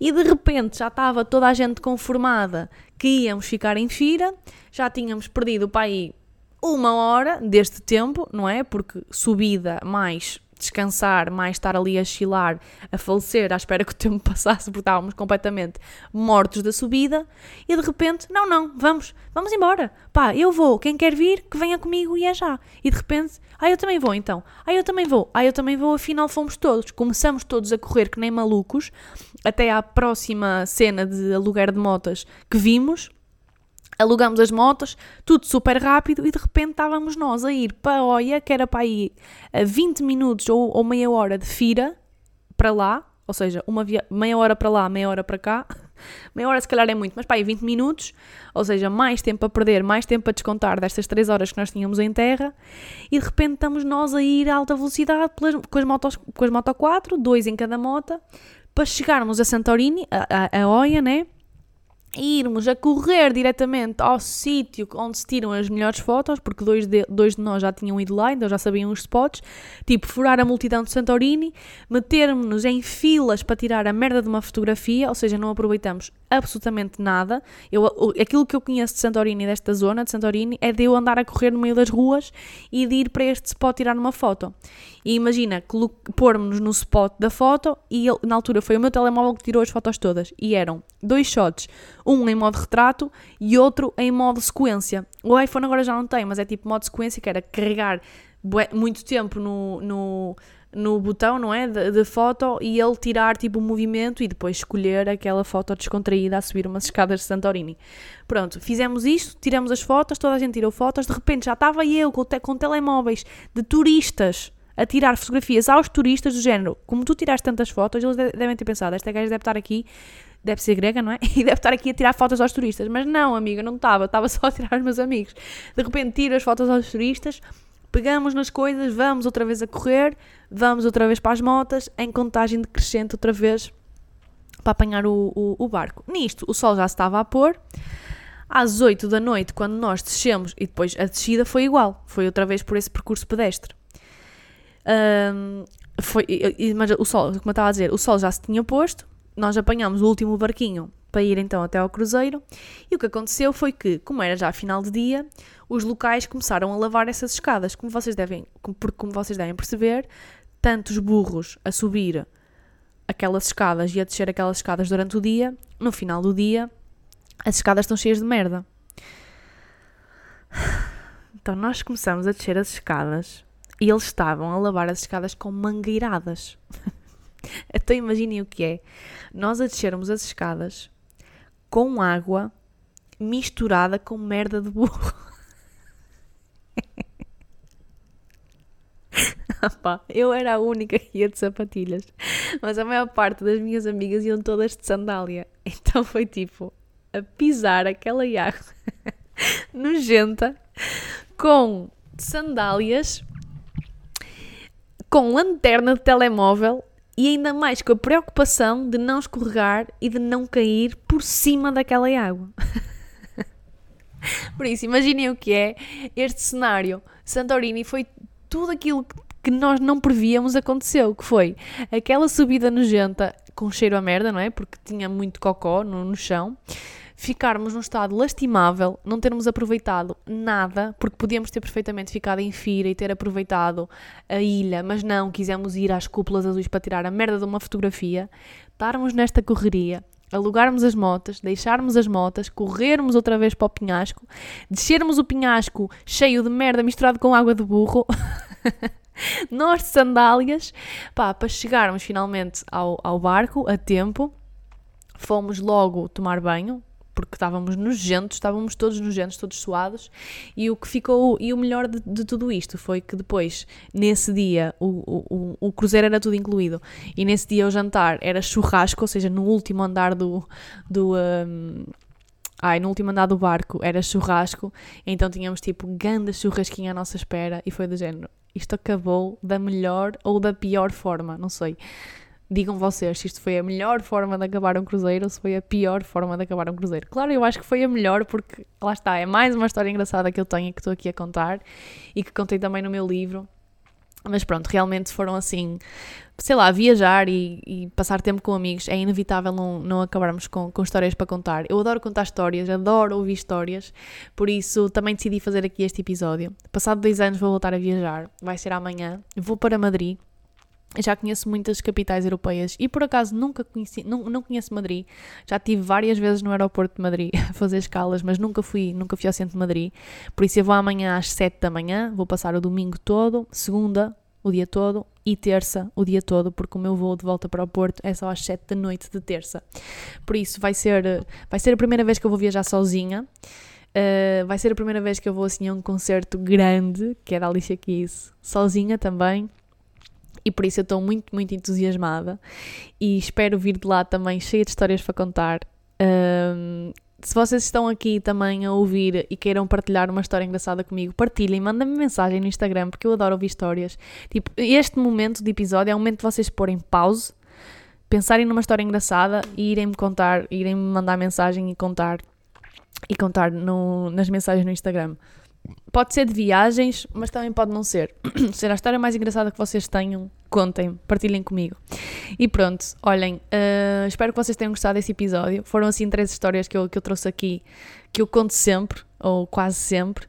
E de repente já estava toda a gente conformada que íamos ficar em Fira, já tínhamos perdido para aí uma hora deste tempo, não é? Porque subida mais descansar, mais estar ali a chilar, a falecer, à espera que o tempo passasse, porque estávamos completamente mortos da subida, e de repente, não, não, vamos, vamos embora. Pá, eu vou, quem quer vir, que venha comigo e é já. E de repente, ah, eu também vou então, ah, eu também vou, ah, eu também vou, afinal fomos todos. Começamos todos a correr que nem malucos, até à próxima cena de aluguer de motas que vimos, alugamos as motos, tudo super rápido e de repente estávamos nós a ir para Oia, que era para ir a 20 minutos ou, ou meia hora de fira para lá, ou seja, uma meia hora para lá, meia hora para cá. Meia hora se calhar é muito, mas pá, aí 20 minutos, ou seja, mais tempo a perder, mais tempo a descontar destas 3 horas que nós tínhamos em terra, e de repente estamos nós a ir a alta velocidade pelas- com, as motos, com as Moto 4, dois em cada moto, para chegarmos a Santorini, a, a, a Oia, né? Irmos a correr diretamente ao sítio onde se tiram as melhores fotos, porque dois de, dois de nós já tinham ido lá, então já sabiam os spots, tipo furar a multidão de Santorini, metermos-nos em filas para tirar a merda de uma fotografia, ou seja, não aproveitamos absolutamente nada. Eu, aquilo que eu conheço de Santorini, desta zona de Santorini, é de eu andar a correr no meio das ruas e de ir para este spot tirar uma foto. E imagina, pôrmos-nos no spot da foto e ele- na altura foi o meu telemóvel que tirou as fotos todas. E eram dois shots, um em modo retrato e outro em modo sequência. O iPhone agora já não tem, mas é tipo modo sequência, que era carregar muito tempo no, no, no botão, não é? De, foto e ele tirar tipo o movimento e depois escolher aquela foto descontraída a subir umas escadas de Santorini. Pronto, fizemos isto, tiramos as fotos, toda a gente tirou fotos, de repente já estava eu com, te- com telemóveis de turistas a tirar fotografias aos turistas do género. Como tu tiraste tantas fotos, eles de- devem ter pensado, esta gaja deve estar aqui, deve ser grega, não é? E deve estar aqui a tirar fotos aos turistas. Mas não, amiga, não estava, estava só a tirar aos meus amigos. De repente tiro as fotos aos turistas, pegamos nas coisas, vamos outra vez a correr, vamos outra vez para as motas, em contagem decrescente outra vez para apanhar o, o, o barco. Nisto, o sol já se estava a pôr. Às 8 da noite, quando nós descemos, e depois a descida foi igual, foi outra vez por esse percurso pedestre. Ahm, foi, mas o sol, como eu estava a dizer, o sol já se tinha posto, nós apanhámos o último barquinho para ir então até ao cruzeiro. E o que aconteceu foi que, como era já final de dia, os locais começaram a lavar essas escadas. Como vocês devem, porque como vocês devem perceber, tantos burros a subir aquelas escadas e a descer aquelas escadas durante o dia, no final do dia, as escadas estão cheias de merda. Então nós começamos a descer as escadas e eles estavam a lavar as escadas com mangueiradas. então imaginem o que é. Nós a descermos as escadas com água misturada com merda de burro. Ah pá, eu era a única que ia de sapatilhas, mas a maior parte das minhas amigas iam todas de sandália. Então foi tipo a pisar aquela água nojenta com sandálias, com lanterna de telemóvel e ainda mais com a preocupação de não escorregar e de não cair por cima daquela água. Por isso, imaginem o que é este cenário. Santorini foi tudo aquilo que nós não prevíamos aconteceu, que foi aquela subida nojenta com cheiro a merda, não é? Porque tinha muito cocó no, no chão. Ficarmos num estado lastimável, não termos aproveitado nada, porque podíamos ter perfeitamente ficado em Fira e ter aproveitado a ilha, mas não, quisemos ir às cúpulas azuis para tirar a merda de uma fotografia, estarmos nesta correria, alugarmos as motas, deixarmos as motas, corrermos outra vez para o penhasco, descermos o penhasco cheio de merda misturado com água de burro, nós de sandálias, pá, para chegarmos finalmente ao, ao barco a tempo, fomos logo tomar banho, porque estávamos nojentos, estávamos todos nojentos, todos suados, e o que ficou, e o melhor de, de tudo isto foi que depois, nesse dia, o, o, o, cruzeiro era tudo incluído, e nesse dia o jantar era churrasco, ou seja, no último andar do, do um, Ai, no último andar do barco era churrasco, então tínhamos tipo ganda churrasquinha à nossa espera e foi do género. Isto acabou da melhor ou da pior forma, não sei. Digam vocês se isto foi a melhor forma de acabar um cruzeiro ou se foi a pior forma de acabar um cruzeiro. Claro, eu acho que foi a melhor porque lá está, é mais uma história engraçada que eu tenho e que estou aqui a contar e que contei também no meu livro. Mas pronto, realmente foram assim, sei lá, viajar e, e passar tempo com amigos. É inevitável não, não acabarmos com, com histórias para contar. Eu adoro contar histórias, adoro ouvir histórias, por isso também decidi fazer aqui este episódio. Passado dois anos vou voltar a viajar, vai ser amanhã. Vou para Madrid. Já conheço muitas capitais europeias e por acaso nunca conheci, não, não conheço Madrid. Já estive várias vezes no aeroporto de Madrid a fazer escalas, mas nunca fui, nunca fui ao centro de Madrid. Por isso eu vou amanhã às 7 da manhã, vou passar o domingo todo, segunda o dia todo e terça o dia todo, porque o meu voo de volta para o Porto é só às 7 da noite de terça. Por isso vai ser, vai ser a primeira vez que eu vou viajar sozinha. Uh, vai ser a primeira vez que eu vou assim a um concerto grande, que é da Alicia Keys, sozinha também e por isso eu estou muito, muito entusiasmada e espero vir de lá também cheia de histórias para contar. Um, se vocês estão aqui também a ouvir e queiram partilhar uma história engraçada comigo, partilhem, mandem-me mensagem no Instagram porque eu adoro ouvir histórias. Tipo, este momento de episódio é o momento de vocês porem pause, pensarem numa história engraçada e irem-me contar, irem-me mandar mensagem e contar e contar no, nas mensagens no Instagram. Pode ser de viagens, mas também pode não ser. ser a história mais engraçada que vocês tenham, contem, partilhem comigo. E pronto, olhem, uh, espero que vocês tenham gostado desse episódio. Foram assim três histórias que eu, que eu trouxe aqui, que eu conto sempre, ou quase sempre.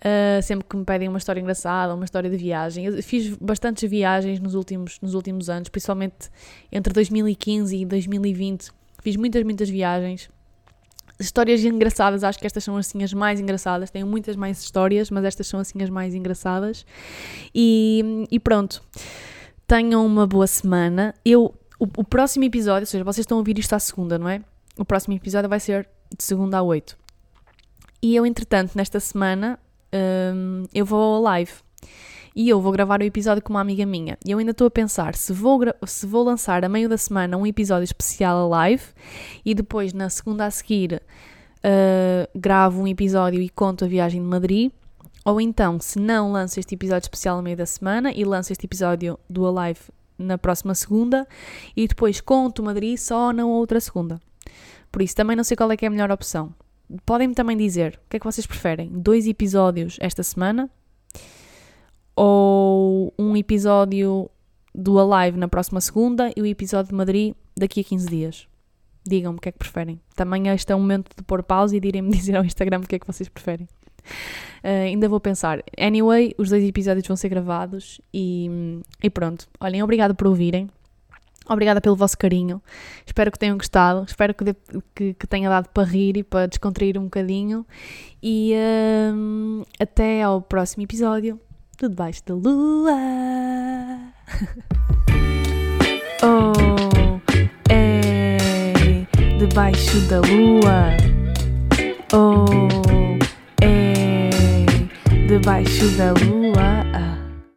Uh, sempre que me pedem uma história engraçada, uma história de viagem. Eu fiz bastantes viagens nos últimos, nos últimos anos, principalmente entre 2015 e 2020. Fiz muitas, muitas viagens histórias engraçadas, acho que estas são assim as mais engraçadas. Tenho muitas mais histórias, mas estas são assim as mais engraçadas. E, e pronto. Tenham uma boa semana. Eu, o, o, próximo episódio, ou seja, vocês estão a ouvir isto à segunda, não é? O próximo episódio vai ser de segunda a oito. E eu, entretanto, nesta semana, hum, eu vou ao live e eu vou gravar o episódio com uma amiga minha. E eu ainda estou a pensar se vou, se vou lançar a meio da semana um episódio especial a live e depois na segunda a seguir uh, gravo um episódio e conto a viagem de Madrid. Ou então, se não lanço este episódio especial a meio da semana e lanço este episódio do Alive na próxima segunda e depois conto Madrid só na outra segunda. Por isso, também não sei qual é que é a melhor opção. Podem-me também dizer o que é que vocês preferem: dois episódios esta semana ou um episódio do Alive na próxima segunda e o episódio de Madrid daqui a 15 dias. Digam-me o que é que preferem. Também este é o momento de pôr pausa e de irem-me dizer ao Instagram o que é que vocês preferem. Uh, ainda vou pensar. Anyway, os dois episódios vão ser gravados e, e pronto. Olhem, obrigada por ouvirem. Obrigada pelo vosso carinho. Espero que tenham gostado. Espero que, de, que, que, tenha dado para rir e para descontrair um bocadinho. E uh, até ao próximo episódio Debaixo da Lua. oh, é debaixo da lua. Oh, é debaixo da lua.